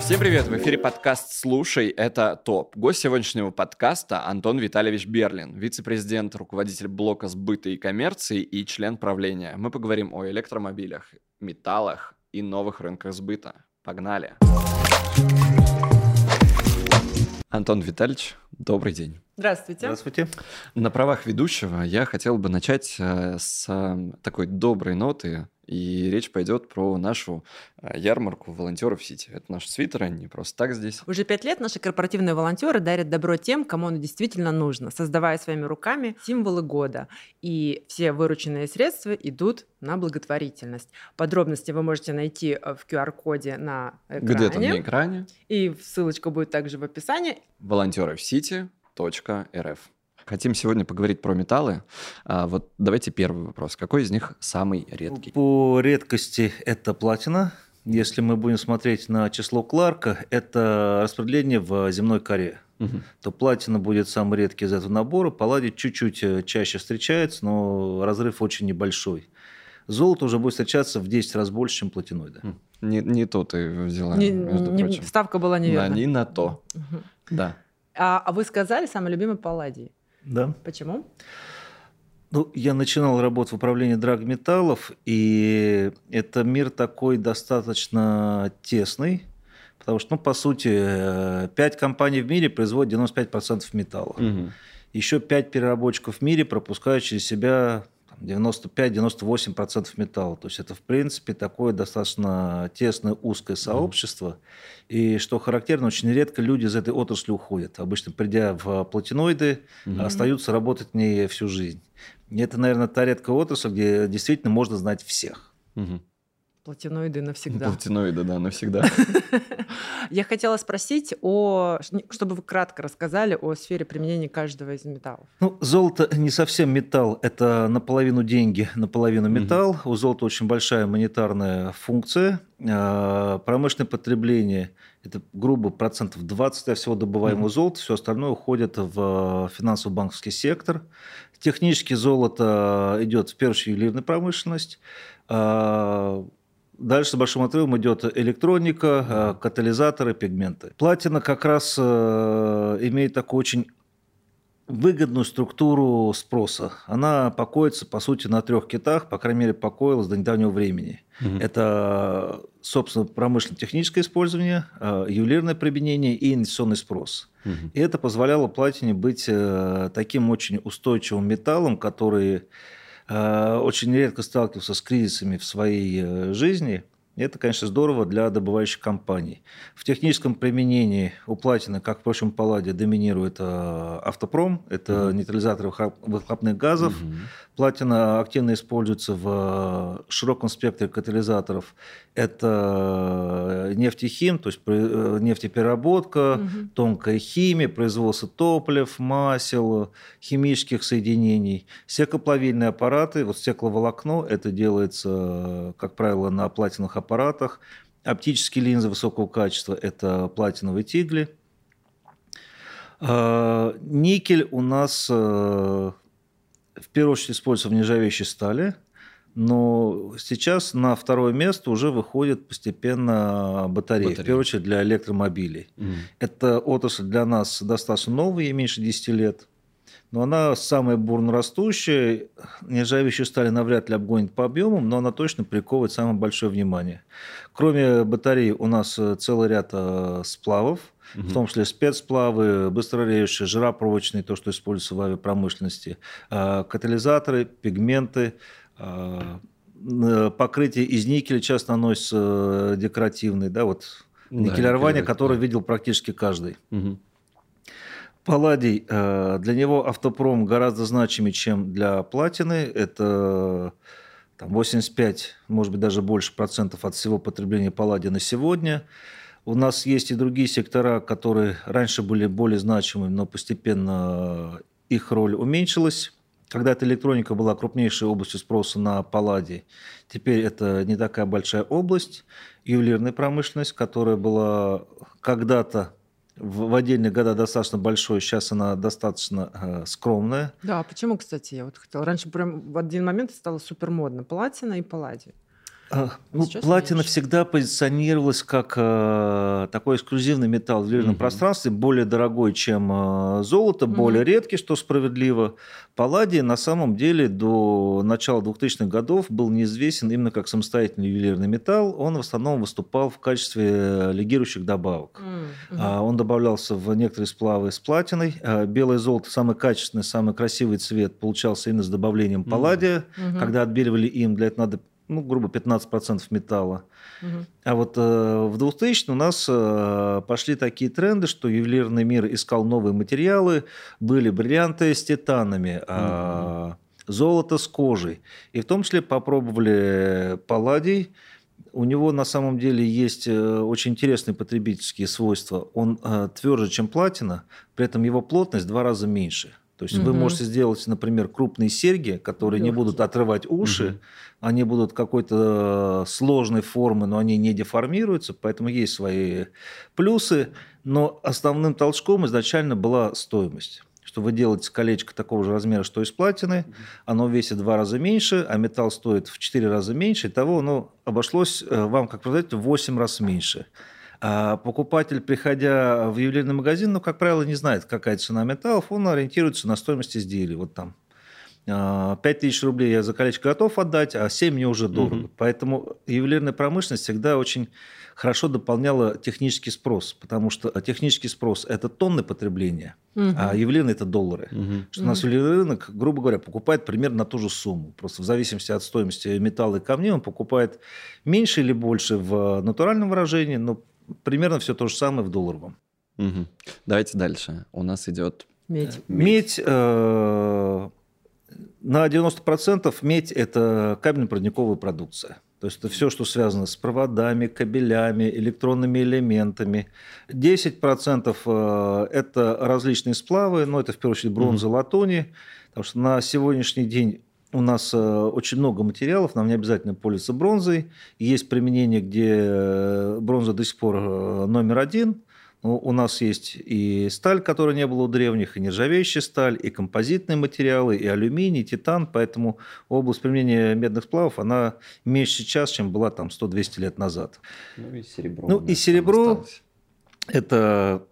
Всем привет! В эфире подкаст «Слушай, это ТОП». Гость сегодняшнего подкаста Антон Витальевич Берлин, вице-президент, руководитель блока сбыта и коммерции и член правления. Мы поговорим о электромобилях, металлах и новых рынках сбыта. Погнали! Антон Витальевич, добрый день. Здравствуйте. Здравствуйте. На правах ведущего я хотел бы начать э, с э, такой доброй ноты и речь пойдет про нашу э, ярмарку волонтеров Сити. Это наши свитеры, они просто так здесь. Уже пять лет наши корпоративные волонтеры дарят добро тем, кому оно действительно нужно, создавая своими руками символы года. И все вырученные средства идут на благотворительность. Подробности вы можете найти в QR-коде на экране. Где-то на экране. И ссылочка будет также в описании. Волонтеры в Сити. .рф. Хотим сегодня поговорить про металлы. А вот давайте первый вопрос. Какой из них самый редкий? По редкости это платина. Если мы будем смотреть на число Кларка, это распределение в земной коре. Угу. То платина будет самый редкий из этого набора. Палладий чуть-чуть э, чаще встречается, но разрыв очень небольшой. Золото уже будет встречаться в 10 раз больше, чем платиноида. Не, не то ты взяла, не, между не, прочим. Ставка была неверна. Да, не на то. Угу. Да. А, а вы сказали самый любимый палладий. Да. Почему? Ну, я начинал работать в управлении драгметаллов, и это мир такой достаточно тесный, потому что, ну, по сути, э, пять компаний в мире производят 95% металла. Угу. Еще пять переработчиков в мире пропускают через себя 95-98% металла. То есть это, в принципе, такое достаточно тесное, узкое сообщество. Mm. И что характерно, очень редко люди из этой отрасли уходят. Обычно, придя в платиноиды, mm. остаются работать в ней всю жизнь. И это, наверное, та редкая отрасль, где действительно можно знать всех. Mm-hmm. Платиноиды навсегда. Платиноиды, да, навсегда. Я хотела спросить о, чтобы вы кратко рассказали о сфере применения каждого из металлов. Ну, золото не совсем металл, это наполовину деньги, наполовину металл. У золота очень большая монетарная функция. А, промышленное потребление – это грубо процентов 20 всего добываемого золота, все остальное уходит в финансово-банковский сектор. Технически золото идет в первую очередь ювелирная промышленность, а, Дальше с большим отрывом идет электроника, э, катализаторы, пигменты. Платина как раз э, имеет такую очень выгодную структуру спроса. Она покоится, по сути, на трех китах, по крайней мере, покоилась до недавнего времени. Угу. Это, собственно, промышленно-техническое использование, э, ювелирное применение и инвестиционный спрос. Угу. И это позволяло платине быть таким очень устойчивым металлом, который очень редко сталкивался с кризисами в своей э, жизни. Это, конечно, здорово для добывающих компаний. В техническом применении у платины, как, впрочем, палладе, доминирует э, автопром. Это угу. нейтрализаторы выхлопных газов. Угу. Платина активно используется в широком спектре катализаторов. Это нефтехим, то есть нефтепереработка, угу. тонкая химия, производство топлив, масел, химических соединений. Стеклоплавильные аппараты, вот стекловолокно, это делается, как правило, на платиновых аппаратах. Оптические линзы высокого качества – это платиновые тигли. Никель у нас э, в первую очередь используется в нержавеющей стали, но сейчас на второе место уже выходит постепенно батареи, Батарея. в первую очередь для электромобилей. Mm. Это отрасль для нас достаточно новая, ей меньше 10 лет. Но она самая бурно растущая. Нержавеющую сталь навряд ли обгонит по объемам, но она точно приковывает самое большое внимание. Кроме батарей у нас э, целый ряд э, сплавов, угу. в том числе спецсплавы, быстрореющие, жиропроводочные, то, что используется в авиапромышленности, э, катализаторы, пигменты, покрытие из никеля часто наносится декоративный, да, вот никелирование, да, которое да. видел практически каждый. Угу. Палладий, для него автопром гораздо значимее, чем для платины. Это там, 85, может быть, даже больше процентов от всего потребления палладия на сегодня. У нас есть и другие сектора, которые раньше были более значимыми, но постепенно их роль уменьшилась. Когда-то электроника была крупнейшей областью спроса на палладий, теперь это не такая большая область. Ювелирная промышленность, которая была когда-то в, в отдельные года достаточно большой, сейчас она достаточно э, скромная. Да, почему, кстати, я вот хотела. Раньше прям в один момент стало супер модно. Платина и палладий. А, ну, платина меньше. всегда позиционировалась как э, такой эксклюзивный металл в ювелирном угу. пространстве, более дорогой, чем э, золото, угу. более редкий, что справедливо. Палладий на самом деле до начала 2000-х годов был неизвестен именно как самостоятельный ювелирный металл. Он в основном выступал в качестве легирующих добавок. Угу. А, он добавлялся в некоторые сплавы с платиной. А, белое золото, самый качественный, самый красивый цвет, получался именно с добавлением палладия. Угу. Когда отбеливали им, для этого надо ну, грубо 15% металла. Угу. А вот э, в 2000 у нас э, пошли такие тренды, что ювелирный мир искал новые материалы, были бриллианты с титанами, угу. золото с кожей. И в том числе попробовали палладий. У него на самом деле есть э, очень интересные потребительские свойства. Он э, тверже, чем платина, при этом его плотность в два раза меньше. То есть угу. вы можете сделать, например, крупные серьги, которые Легкие. не будут отрывать уши, угу. они будут какой-то сложной формы, но они не деформируются, поэтому есть свои плюсы. Но основным толчком изначально была стоимость что вы делаете колечко такого же размера, что из платины, оно весит в два раза меньше, а металл стоит в четыре раза меньше, и того оно обошлось э, вам, как продать, в 8 раз меньше. А покупатель, приходя в ювелирный магазин, ну, как правило, не знает, какая цена металлов, он ориентируется на стоимость изделий. Вот там 5 а, тысяч рублей я за колечко готов отдать, а 7 мне уже дорого. Угу. Поэтому ювелирная промышленность всегда очень хорошо дополняла технический спрос, потому что технический спрос – это тонны потребления, угу. а ювелирный – это доллары. Угу. Что у нас ювелирный рынок, грубо говоря, покупает примерно на ту же сумму. Просто в зависимости от стоимости металла и камней он покупает меньше или больше в натуральном выражении, но примерно все то же самое в долларовом. Угу. Давайте дальше. У нас идет медь. Медь э, на 90% медь – это кабельно-проводниковая продукция. То есть это все, что связано с проводами, кабелями, электронными элементами. 10% э, это различные сплавы, но это в первую очередь бронза, латуни. Потому что на сегодняшний день у нас э, очень много материалов, нам не обязательно пользоваться бронзой. Есть применение, где э, бронза до сих пор э, номер один. У нас есть и сталь, которой не было у древних, и нержавеющая сталь, и композитные материалы, и алюминий, и титан. Поэтому область применения медных сплавов, она меньше сейчас, чем была там 100-200 лет назад. Ну и серебро. Ну и серебро – это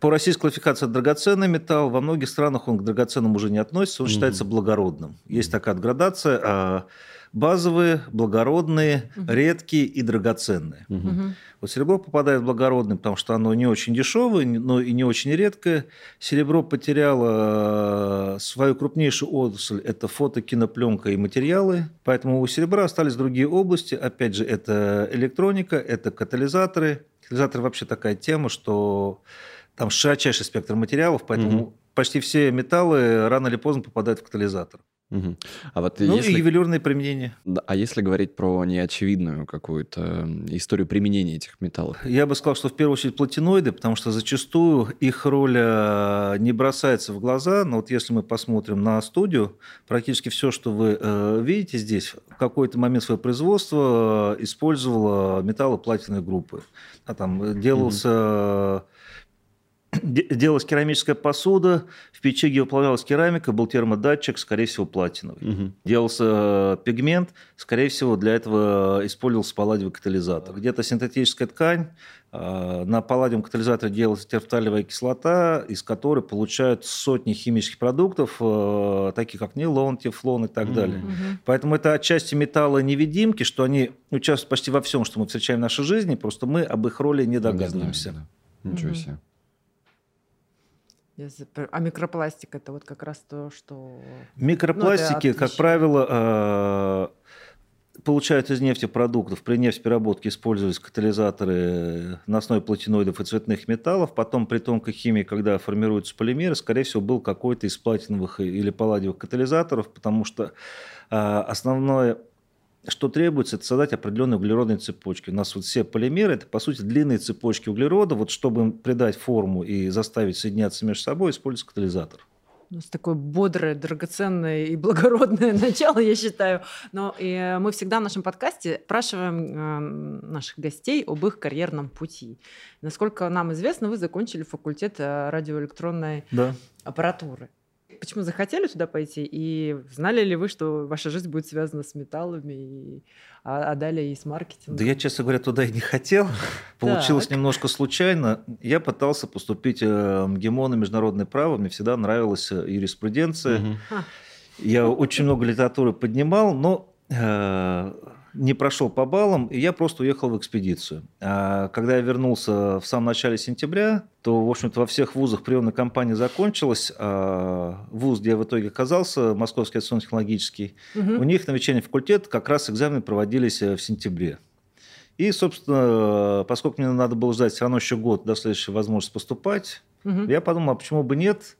по российской классификации драгоценный металл. Во многих странах он к драгоценным уже не относится, он угу. считается благородным. Есть такая градация. А базовые, благородные, угу. редкие и драгоценные. Угу. Вот серебро попадает в благородный, потому что оно не очень дешевое, но и не очень редкое. Серебро потеряло э, свою крупнейшую отрасль – это фото, кинопленка и материалы. Поэтому у серебра остались другие области. Опять же, это электроника, это катализаторы. Катализаторы вообще такая тема, что там широчайший спектр материалов, поэтому угу. почти все металлы рано или поздно попадают в катализатор. Угу. А вот ну если... и ювелирные применения. А если говорить про неочевидную какую-то историю применения этих металлов? Я бы сказал, что в первую очередь платиноиды, потому что зачастую их роль э, не бросается в глаза. Но вот если мы посмотрим на студию, практически все, что вы э, видите здесь, в какой-то момент своего производства э, использовало металлы платиновой группы. А там делался... Угу делалась керамическая посуда, в печи, где выплавлялась керамика, был термодатчик, скорее всего, платиновый. Угу. Делался э, пигмент, скорее всего, для этого использовался палладиевый катализатор. Где-то синтетическая ткань, э, на палладиевом катализаторе делалась терфталевая кислота, из которой получают сотни химических продуктов, э, таких как нейлон, тефлон и так угу. далее. Угу. Поэтому это отчасти металлы-невидимки, что они участвуют почти во всем, что мы встречаем в нашей жизни, просто мы об их роли не догадываемся. Не знаю, да. Ничего себе. А микропластик это вот как раз то, что... Микропластики, ну, как правило, а, получают из нефтепродуктов. При нефтепереработке используются катализаторы на основе платиноидов и цветных металлов. Потом при тонкой химии, когда формируются полимеры, скорее всего, был какой-то из платиновых или палладиевых катализаторов, потому что а, основное что требуется, это создать определенные углеродные цепочки. У нас вот все полимеры – это, по сути, длинные цепочки углерода. Вот чтобы им придать форму и заставить соединяться между собой, используется катализатор. У нас такое бодрое, драгоценное и благородное начало, я считаю. Но и мы всегда в нашем подкасте спрашиваем э, наших гостей об их карьерном пути. Насколько нам известно, вы закончили факультет э, радиоэлектронной Да. аппаратуры. Почему захотели туда пойти? И знали ли вы, что ваша жизнь будет связана с металлами, и, а, а далее и с маркетингом? Да я, честно говоря, туда и не хотел. Получилось Так. немножко случайно. Я пытался поступить э, в МГИМО на международное право. Мне всегда нравилась э, юриспруденция. Мгм. Я очень много литературы поднимал, но э, не прошел по баллам, и я просто уехал в экспедицию. А когда я вернулся в самом начале сентября, то, в общем-то, во всех вузах приемная кампания закончилась. А вуз, где я в итоге оказался, Московский авиационно-технологический, Мгм. у них на вечерний факультет как раз экзамены проводились э, в сентябре. И, собственно, поскольку мне надо было ждать все равно еще год до следующей возможности поступать, Мгм. я подумал, а почему бы нет?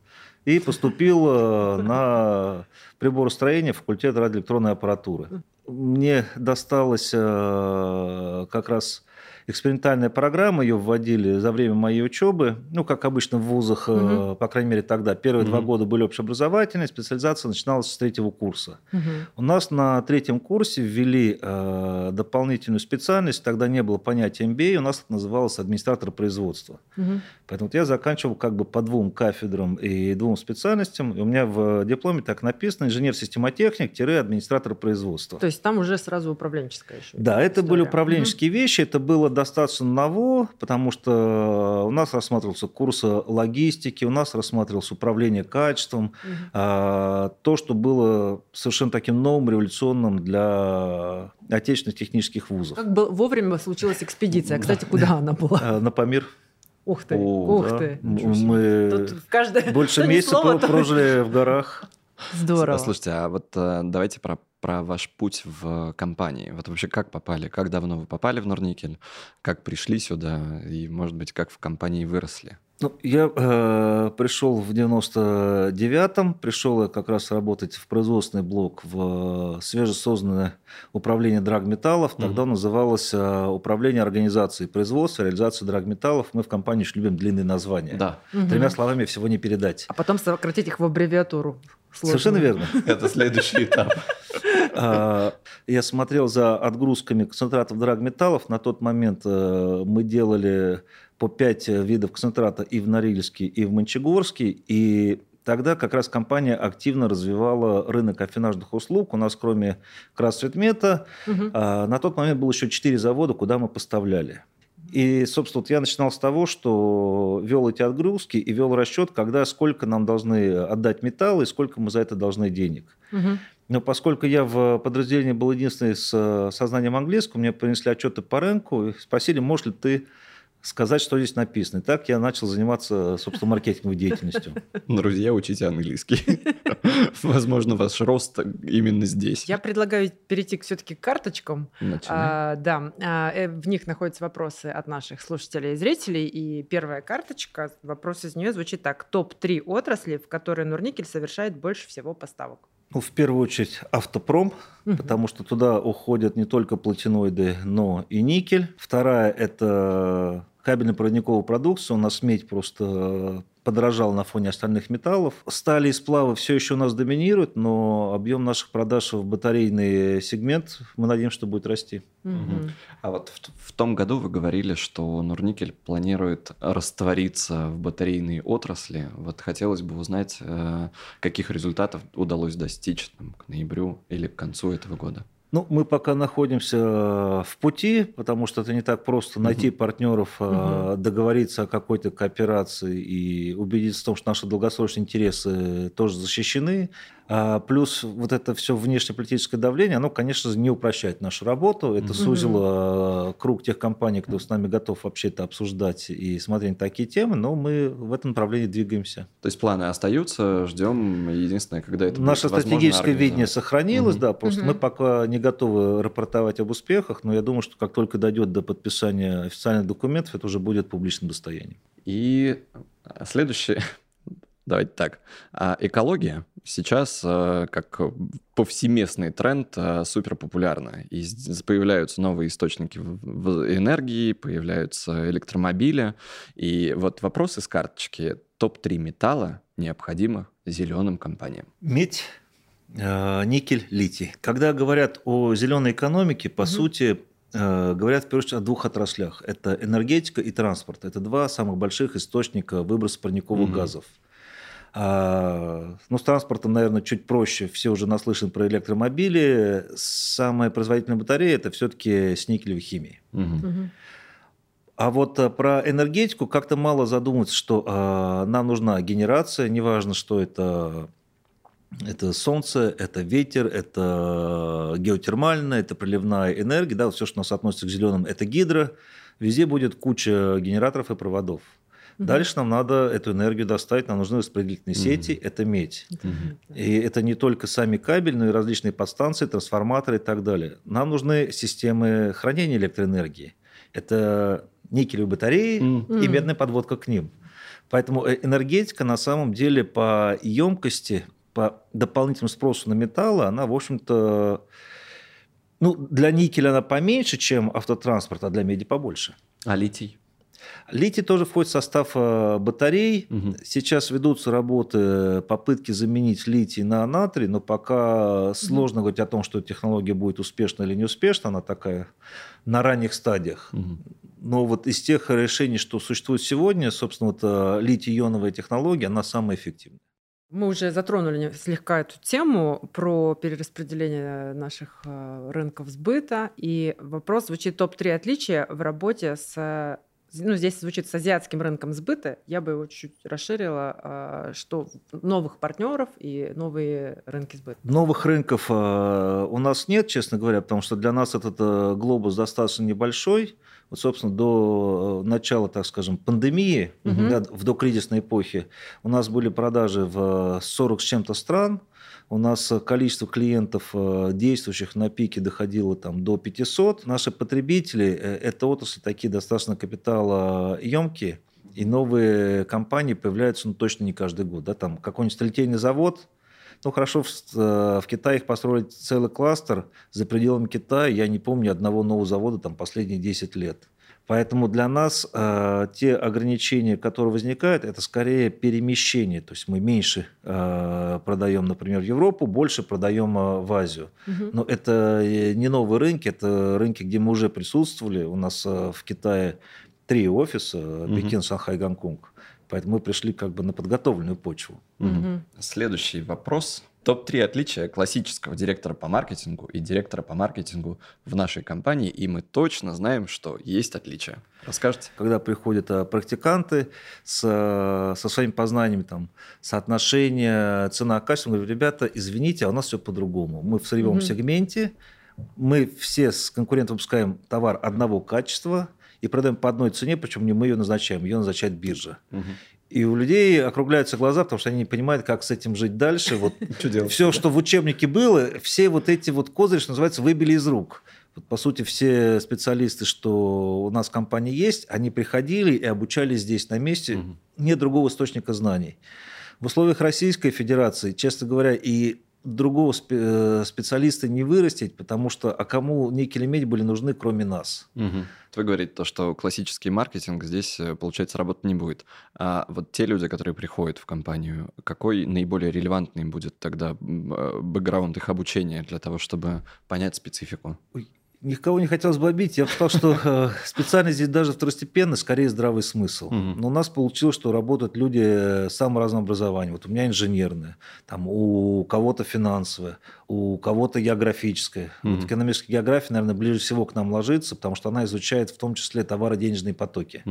И поступил э, на приборостроение факультет радиоэлектронной аппаратуры. Мне досталась э, как раз экспериментальная программа, ее вводили за время моей учебы. Ну, как обычно в вузах, э, Мгм. по крайней мере тогда. Первые два Мгм. года были общеобразовательные, специализация начиналась с третьего курса. Мгм. У нас на третьем курсе ввели э, дополнительную специальность, тогда не было понятия MBA, у нас это называлось администратор производства. Мгм. Поэтому вот я заканчивал как бы по двум кафедрам и двум специальностям. И у меня в дипломе так написано инженер-системотехник-администратор производства. То есть там уже сразу управленческая еще. Да, это были управленческие вещи, это было достаточно ново, потому что у нас рассматривался курс логистики, у нас рассматривался управление качеством, Мгм. а, то, что было совершенно таким новым, революционным для отечественных технических вузов. Как бы вовремя случилась экспедиция. Кстати, куда она была? А, На Памир. Ух ты, О, ух да. ты. Мы Тут в каждое больше месяца слово, то- прожили в горах. Здорово. Слушайте, а вот э, давайте про, про ваш путь в компании. Вот вообще как попали? Как давно вы попали в Норникель? Как пришли сюда? И, может быть, как в компании выросли? Ну, я э, пришел в 99-м, пришел я как раз работать в производственный блок в э, свежесозданное управление драгметаллов. Тогда Мгм. называлось э, управление организацией производства, реализации драгметаллов. Мы в компании очень любим длинные названия. Да, Мгм. Тремя словами всего не передать. А потом сократить их в аббревиатуру. Совершенно Сложную. верно. это следующий этап. А, Я смотрел за отгрузками концентратов драгметаллов. На тот момент э, мы делали по 5 видов концентрата и в Норильске, и в Мончегорске. И тогда как раз компания активно развивала рынок афинажных услуг. У нас кроме Красцветмета а, на тот момент было еще 4 завода, куда мы поставляли. И, собственно, вот я начинал с того, что вел эти отгрузки и вел расчет, когда сколько нам должны отдать металла и сколько мы за это должны денег. Мгм. Но поскольку я в подразделении был единственный с э, сознанием английского, мне принесли отчеты по рынку и спросили, можешь ли ты сказать, что здесь написано. И так я начал заниматься, собственно, маркетинговой деятельностью. Друзья, учите английский. Возможно, ваш рост именно здесь. Я предлагаю перейти все-таки к карточкам. А, да, а, э, в них находятся вопросы от наших слушателей и зрителей. И первая карточка, вопрос из нее звучит так. Топ-3 отрасли, в которые Нурникель совершает больше всего поставок. Ну, в первую очередь автопром, Мгм. потому что туда уходят не только платиноиды, но и никель. Вторая – это кабельно-проводниковая продукция. У нас медь просто подорожал на фоне остальных металлов. Стали и сплавы все еще у нас доминируют, но объем наших продаж в батарейный сегмент, мы надеемся, что будет расти. Мгм. А вот в, в том году вы говорили, что Нурникель планирует раствориться в батарейной отрасли. Вот хотелось бы узнать, э, каких результатов удалось достичь там, к ноябрю или к концу этого года. Ну, мы пока находимся в пути, потому что это не так просто найти партнеров, э, договориться о какой-то кооперации и убедиться в том, что наши долгосрочные интересы тоже защищены. А плюс вот это все внешнеполитическое давление, оно, конечно же, не упрощает нашу работу. Это Мгм. сузило э, круг тех компаний, кто с нами готов вообще это обсуждать и смотреть на такие темы, но мы в этом направлении двигаемся. То есть планы остаются, ждем. Единственное, когда это Наше будет стратегическое видение сохранилось, Мгм. да, просто Мгм. мы пока не готовы рапортовать об успехах, но я думаю, что как только дойдет до подписания официальных документов, это уже будет публичным достоянием. И следующее, давайте так, А, экология сейчас э, как повсеместный тренд э, супер популярна. И появляются новые источники энергии, появляются электромобили. И вот вопрос из карточки. Топ-3 металла, необходимо зеленым компаниям? Медь, э, никель, литий. Когда говорят о зеленой экономике, по угу. сути, говорят в первую очередь о двух отраслях. Это энергетика и транспорт. Это два самых больших источника выброса парниковых угу. газов. А, ну, с транспортом, наверное, чуть проще. Все уже наслышаны про электромобили. Самая производительная батарея – это все-таки с никелевой химией. Угу. А вот э, про энергетику как-то мало задумываться, что э, нам нужна генерация, неважно, что это это солнце, это ветер, это геотермальная, это приливная энергия, да, все, что у нас относится к зеленым, это гидро. Везде будет куча генераторов и проводов. Угу. Дальше нам надо эту энергию достать, нам нужны распределительные угу. сети, это медь. Угу. И это не только сами кабели, но и различные подстанции, трансформаторы и так далее. Нам нужны системы хранения электроэнергии. Это никелевые батареи mm. и медная подводка к ним. Поэтому э, энергетика на самом деле по емкости, по дополнительному спросу на металлы, она, в общем-то, ну, для никеля она поменьше, чем автотранспорт, а для меди побольше. А литий? Литий тоже входит в состав э, батарей. Угу. Сейчас ведутся работы, попытки заменить литий на натрий, но пока сложно угу. говорить о том, что технология будет успешна или не успешна. Она такая на ранних стадиях. Угу. Но вот из тех решений, что существует сегодня, собственно, вот э, литий-ионовая технология, она самая эффективная. Мы уже затронули слегка эту тему про перераспределение наших э, рынков сбыта. И вопрос звучит топ-3 отличия в работе с ну, здесь звучит с азиатским рынком сбыта, я бы его чуть-чуть расширила, а, что новых партнеров и новые рынки сбыта. Новых рынков а, у нас нет, честно говоря, потому что для нас этот э, глобус достаточно небольшой. Вот, собственно, до э, начала, так скажем, пандемии, угу. да, в докризисной эпохе, у нас были продажи в 40 с чем-то стран, у нас количество клиентов, э, действующих на пике, доходило там, до 500. Наши потребители э, – это отрасли такие достаточно капиталоемкие, и новые компании появляются ну, точно не каждый год. Да? Там какой-нибудь столетельный завод, ну, хорошо, в, э, в Китае их построили целый кластер. За пределами Китая я не помню одного нового завода там последние 10 лет. Поэтому для нас э, те ограничения, которые возникают, это скорее перемещение. То есть мы меньше э, продаем, например, в Европу, больше продаем э, в Азию. Угу. Но это э, не новые рынки, это рынки, где мы уже присутствовали. У нас э, в Китае три офиса, угу. Пекин, Шанхай, Гонконг. Поэтому мы пришли как бы на подготовленную почву. Угу. Следующий вопрос топ-3 отличия классического директора по маркетингу и директора по маркетингу в нашей компании, и мы точно знаем, что есть отличия. Расскажите? Когда приходят а, практиканты с, со своими познаниями, там, соотношение цена-качество, говорю, ребята, извините, а у нас все по-другому. Мы в сырьевом угу. сегменте, мы все с конкурентом выпускаем товар одного качества и продаем по одной цене, причем не мы ее назначаем, ее назначает биржа. Угу. И у людей округляются глаза, потому что они не понимают, как с этим жить дальше. Вот все, что в учебнике было, все вот эти вот козыри, что называется, выбили из рук. Вот, по сути, все специалисты, что у нас в компании есть, они приходили и обучались здесь на месте. Угу. Нет другого источника знаний. В условиях Российской Федерации, честно говоря, и другого э, специалиста не вырастить, потому что а кому никель и медь были нужны, кроме нас. Угу. Вы говорите то, что классический маркетинг здесь, э, получается, работать не будет. А вот те люди, которые приходят в компанию, какой наиболее релевантный будет тогда э, бэкграунд их обучения для того, чтобы понять специфику? Ой, никого не хотелось бы обидеть. Я бы сказал, что э, специальность здесь даже второстепенно, скорее здравый смысл. Но у нас получилось, что работают люди самого разного образования. Вот у меня инженерное, там у кого-то финансовое, у кого-то географическое. Вот экономическая география, наверное, ближе всего к нам ложится, потому что она изучает в том числе товаро-денежные потоки.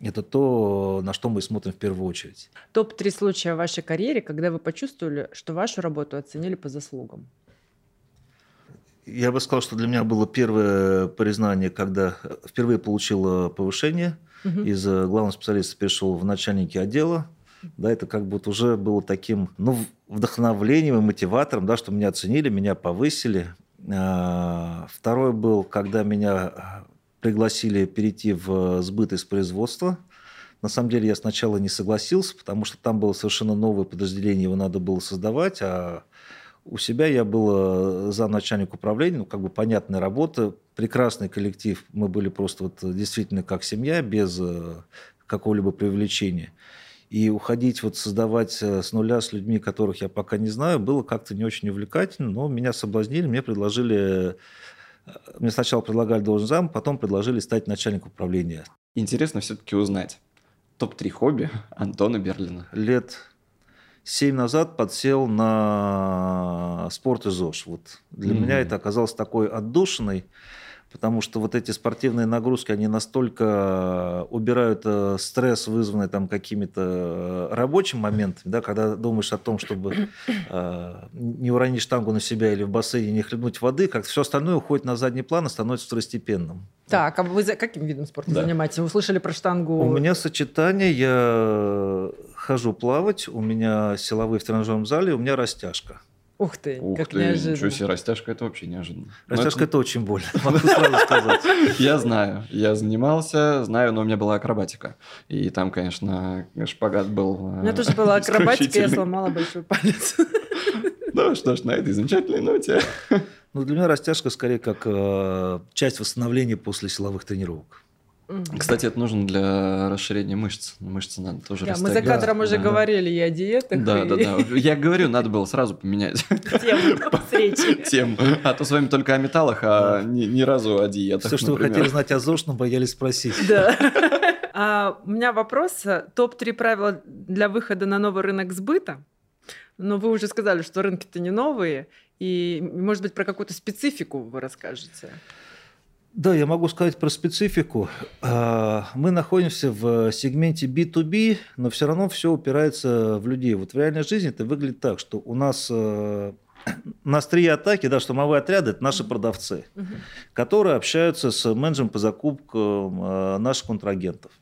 Это то, на что мы смотрим в первую очередь. Топ-3 случая в вашей карьере, когда вы почувствовали, что вашу работу оценили по заслугам. Я бы сказал, что для меня было первое признание, когда впервые получил повышение. Угу. Из э, главного специалиста перешел в начальники отдела. Да, это как будто уже было таким ну, вдохновлением и мотиватором, да, что меня оценили, меня повысили. А, второй был, когда меня пригласили перейти в сбыт из производства. На самом деле я сначала не согласился, потому что там было совершенно новое подразделение, его надо было создавать, а у себя я был э, за начальник управления, ну, как бы понятная работа, прекрасный коллектив. Мы были просто вот действительно как семья, без э, какого-либо привлечения. И уходить, вот создавать э, с нуля с людьми, которых я пока не знаю, было как-то не очень увлекательно, но меня соблазнили, мне предложили, э, мне сначала предлагали должность зам, потом предложили стать начальником управления. Интересно все-таки узнать. Топ-3 хобби Антона Берлина. Лет семь назад подсел на спорт и ЗОЖ. Вот для mm-hmm. меня это оказалось такой отдушиной, потому что вот эти спортивные нагрузки, они настолько убирают э, стресс, вызванный там какими-то э, рабочими моментами, да, когда думаешь о том, чтобы э, не уронить штангу на себя или в бассейне не хлебнуть воды, как все остальное уходит на задний план и становится второстепенным. Так, а вы за каким видом спорта да. занимаетесь? Вы услышали про штангу? У меня сочетание, я хожу плавать, у меня силовые в тренажерном зале, у меня растяжка. Ух ты, Ух как ты, неожиданно. Ничего себе, растяжка это вообще неожиданно. Растяжка это... это очень больно, могу сразу сказать. Я знаю, я занимался, знаю, но у меня была акробатика. И там, конечно, шпагат был У меня тоже была акробатика, я сломала большой палец. Ну что ж, на этой замечательной ноте. Ну, для меня растяжка скорее как э, часть восстановления после силовых тренировок. Кстати, это нужно для расширения мышц. Мышцы надо тоже да, Мы за кадром уже да. говорили и о диетах. Да, и... да, да. Я говорю, надо было сразу поменять тему Тему. А то с вами только о металлах, а ни, ни разу о диетах. Все, что вы хотели знать о ЗОЖ, но боялись спросить. Да. А, у меня вопрос. Топ-3 правила для выхода на новый рынок сбыта. Но вы уже сказали, что рынки-то не новые. И, может быть, про какую-то специфику вы расскажете. Да, я могу сказать про специфику. А, мы находимся в сегменте B2B, но все равно все упирается в людей. Вот в реальной жизни это выглядит так, что у нас э, на острие атаки, да, штурмовые отряды – это наши продавцы, угу. которые общаются с менеджером по закупкам э, наших контрагентов.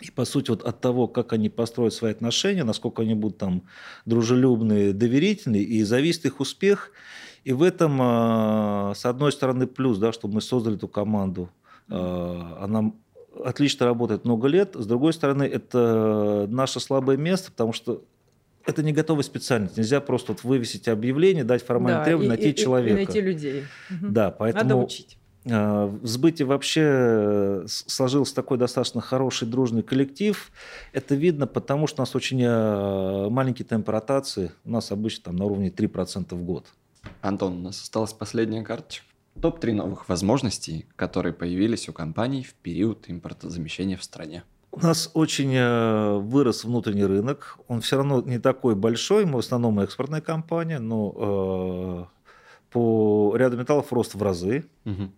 И, по сути, вот от того, как они построят свои отношения, насколько они будут там дружелюбные, доверительные, и зависит их успех – и в этом, а, с одной стороны, плюс, да, что мы создали эту команду. А, она отлично работает много лет. С другой стороны, это наше слабое место, потому что это не готовая специальность. Нельзя просто вот вывесить объявление, дать формальный да, требование, найти и, человека. И найти людей. Да, поэтому... Надо учить. А, в сбыте вообще сложился такой достаточно хороший дружный коллектив. Это видно, потому что у нас очень маленький темп ротации. У нас обычно там на уровне 3% в год. Антон, у нас осталась последняя карточка. Топ-3 новых возможностей, которые появились у компаний в период импортозамещения в стране. У нас очень э, вырос внутренний рынок. Он все равно не такой большой. Мы в основном экспортная компания, но э, по ряду металлов рост в разы. Угу.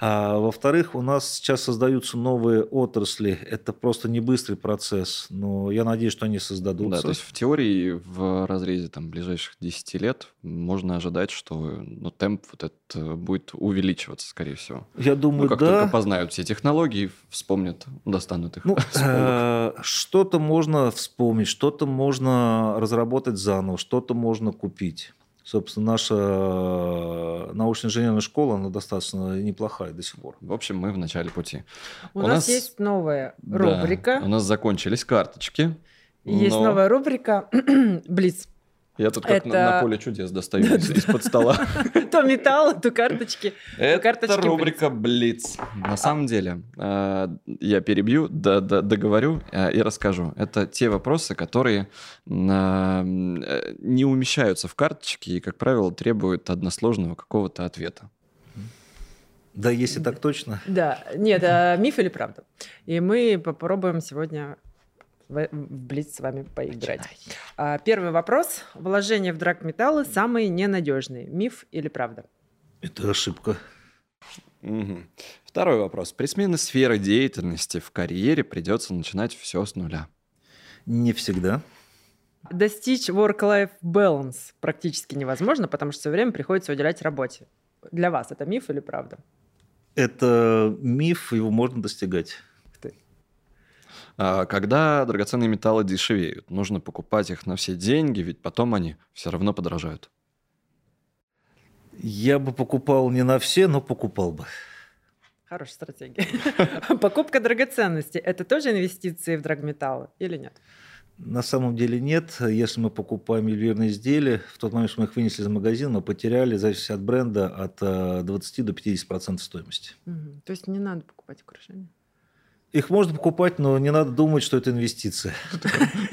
А, во-вторых, у нас сейчас создаются новые отрасли. Это просто не быстрый процесс, но я надеюсь, что они создадутся. Да, то есть в теории в разрезе там, ближайших 10 лет можно ожидать, что ну, темп вот этот будет увеличиваться, скорее всего. Я думаю, ну, как да. только познают все технологии, вспомнят, достанут их. Ну, э, что-то можно вспомнить, что-то можно разработать заново, что-то можно купить. Собственно, наша э, научно-инженерная школа, она достаточно неплохая до сих пор. В общем, мы в начале пути. У, у нас, нас есть новая рубрика. Да, у нас закончились карточки. Есть но... новая рубрика «Блиц». Я тут как это... на, на поле чудес достаю из-под стола. То металл, то карточки. Это рубрика «Блиц». На самом деле, э, я перебью, договорю э, и расскажу. Это те вопросы, которые э, не умещаются в карточки и, как правило, требуют односложного какого-то ответа. Да, если так точно. Да, нет, миф или правда. И мы попробуем сегодня в, в Блиц с вами поиграть. А, первый вопрос. Вложения в драгметаллы самые ненадежные. Миф или правда? Это ошибка. Угу. Второй вопрос. При смене сферы деятельности в карьере придется начинать все с нуля. Не всегда. Достичь work-life balance практически невозможно, потому что все время приходится уделять работе. Для вас это миф или правда? Это миф, его можно достигать. А, когда драгоценные металлы дешевеют, нужно покупать их на все деньги, ведь потом они все равно подорожают. Я бы покупал не на все, но покупал бы. Хорошая стратегия. Покупка драгоценностей – это тоже инвестиции в драгметаллы или нет? На самом деле нет. Если мы покупаем ювелирные изделия, в тот момент, что мы их вынесли из магазина, мы потеряли, зависит от бренда, от 20 э, до 50% стоимости. Угу. То есть не надо покупать украшения? Их можно покупать, но не надо думать, что это инвестиция.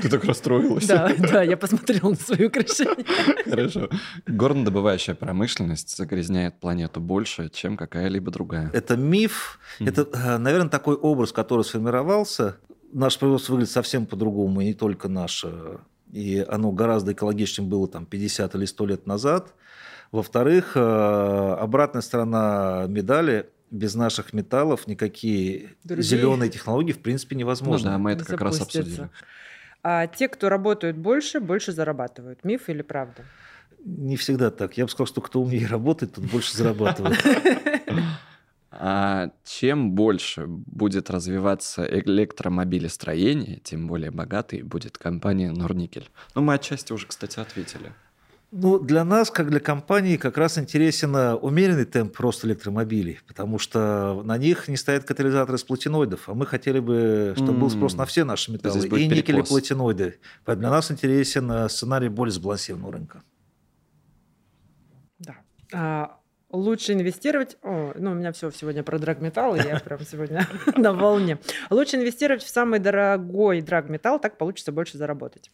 Ты так расстроилась. Да, да, я посмотрела на свои украшения. Хорошо. Горнодобывающая промышленность загрязняет планету больше, чем какая-либо другая. Это миф. Это, э, наверное, такой образ, который сформировался. Наше производство выглядит совсем по-другому, и не только наше. И оно гораздо экологичнее было там 50 или 100 лет назад. Во-вторых, э, обратная сторона медали без наших металлов никакие Другие. зеленые технологии в принципе Ну невозможно. да, мы это как раз Запустятся. обсудили. А те, кто работают больше, больше зарабатывают. Миф или правда? Не всегда так. Я бы сказал, что кто умнее работает, тот больше зарабатывает. А чем больше будет развиваться электромобилестроение, тем более богатой будет компания Норникель. Ну, мы отчасти уже, кстати, ответили. Ну, для нас, как для компании, как раз интересен э, умеренный темп роста электромобилей, потому что на них не стоят катализаторы из платиноидов, а мы хотели бы, чтобы был спрос на все наши металлы, и никель, и платиноиды. Поэтому для нас интересен э, сценарий более сбалансированного рынка. Да. А, лучше инвестировать... О, ну, у меня все сегодня про драгметалл, и я прям сегодня на волне. Лучше инвестировать в самый дорогой драгметалл, так получится больше заработать.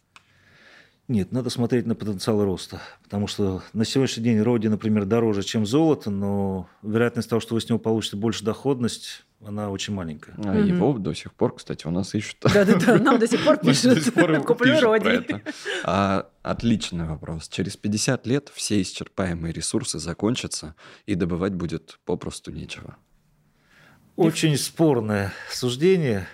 Нет, надо смотреть на потенциал роста, потому что на сегодняшний день роди, например, дороже, чем золото, но вероятность того, что вы с него получите больше доходность, она очень маленькая. А Мгм. Его до сих пор, кстати, у нас ищут. Да-да-да, нам до сих пор пишут. Куплю роди. А, Отличный вопрос. Через 50 лет все исчерпаемые ресурсы закончатся, и добывать будет попросту нечего. Очень спорное суждение,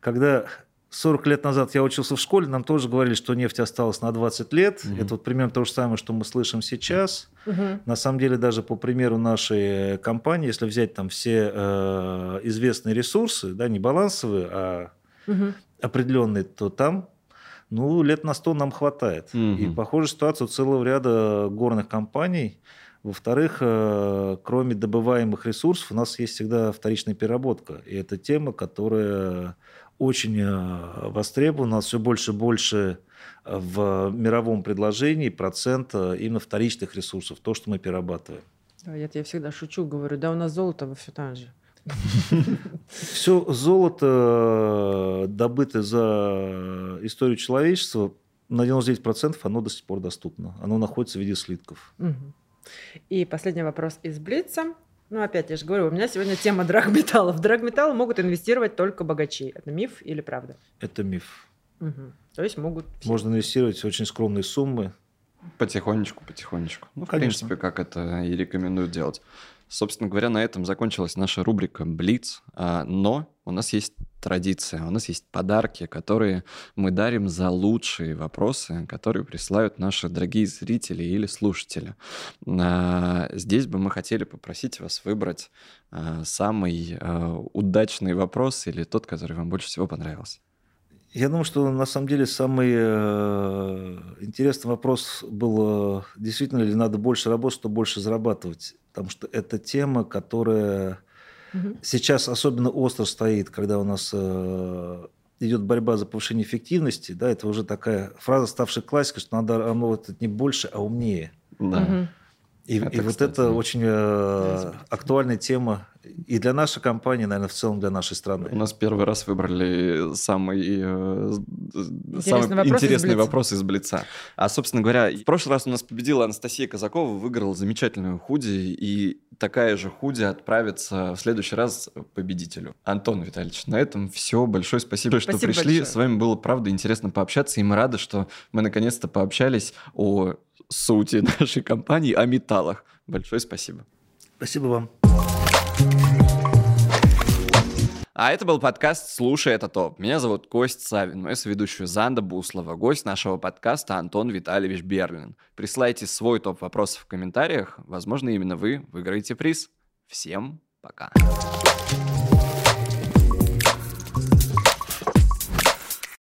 когда 40 лет назад я учился в школе, нам тоже говорили, что нефть осталась на 20 лет. Мгм. Это вот примерно то же самое, что мы слышим сейчас. Мгм. На самом деле, даже по примеру нашей э, компании, если взять там все э, известные ресурсы, да, не балансовые, а Мгм. определенные, то там ну, лет на 100 нам хватает. И Мгм. похожая ситуация у целого ряда горных компаний. Во-вторых, э, кроме добываемых ресурсов, у нас есть всегда вторичная переработка. И это тема, которая очень э. У нас все больше и больше э, в мировом предложении процент э, именно вторичных ресурсов, то, что мы перерабатываем. Да, я, я всегда шучу, говорю, да у нас золото во все там же. Все золото, добытое за историю человечества, на 99% оно до сих пор доступно. Оно находится в виде слитков. И последний вопрос из Блица. Ну, опять, я же говорю, у меня сегодня тема драгметаллов. В драгметаллы могут инвестировать только богачи. Это миф или правда? Это миф. Мгм. То есть могут... все. Можно инвестировать в очень скромные суммы. Потихонечку, потихонечку. Ну, в Конечно. принципе, как это и рекомендуют делать. Собственно говоря, на этом закончилась наша рубрика «Блиц». А, Но у нас есть традиция, у нас есть подарки, которые мы дарим за лучшие вопросы, которые присылают наши дорогие зрители или слушатели. А, Здесь бы мы хотели попросить вас выбрать а, самый удачный вопрос или тот, который вам больше всего понравился. Я думаю, что на самом деле самый э, интересный вопрос был, э, действительно ли надо больше работать, чтобы больше зарабатывать. Потому что это тема, которая Мгм. сейчас особенно остро стоит, когда у нас э, идет борьба за повышение эффективности. Да, это уже такая фраза, ставшая классикой, что надо работать не больше, а умнее. Да. Мгм. И, Это, и вот кстати, это очень э, актуальная тема и для нашей компании, наверное, в целом для нашей страны. У нас первый раз выбрали самый, э, самый вопрос из интересный Блица. вопрос из Блица. А, собственно говоря, в прошлый раз у нас победила Анастасия Казакова, выиграла замечательную худи, и такая же худи отправится в следующий раз победителю. Антон Витальевич, на этом все. Большое спасибо, что Спасибо пришли. большое. С вами было, правда, интересно пообщаться, и мы рады, что мы наконец-то пообщались о сути нашей компании, о металлах. Большое спасибо. Спасибо вам. А это был подкаст «Слушай, это топ». Меня зовут Кость Савин, мой соведущий Занда Буслова, гость нашего подкаста Антон Витальевич Берлин. Присылайте свой топ вопросов в комментариях, возможно, именно вы выиграете приз. Всем пока. Пока.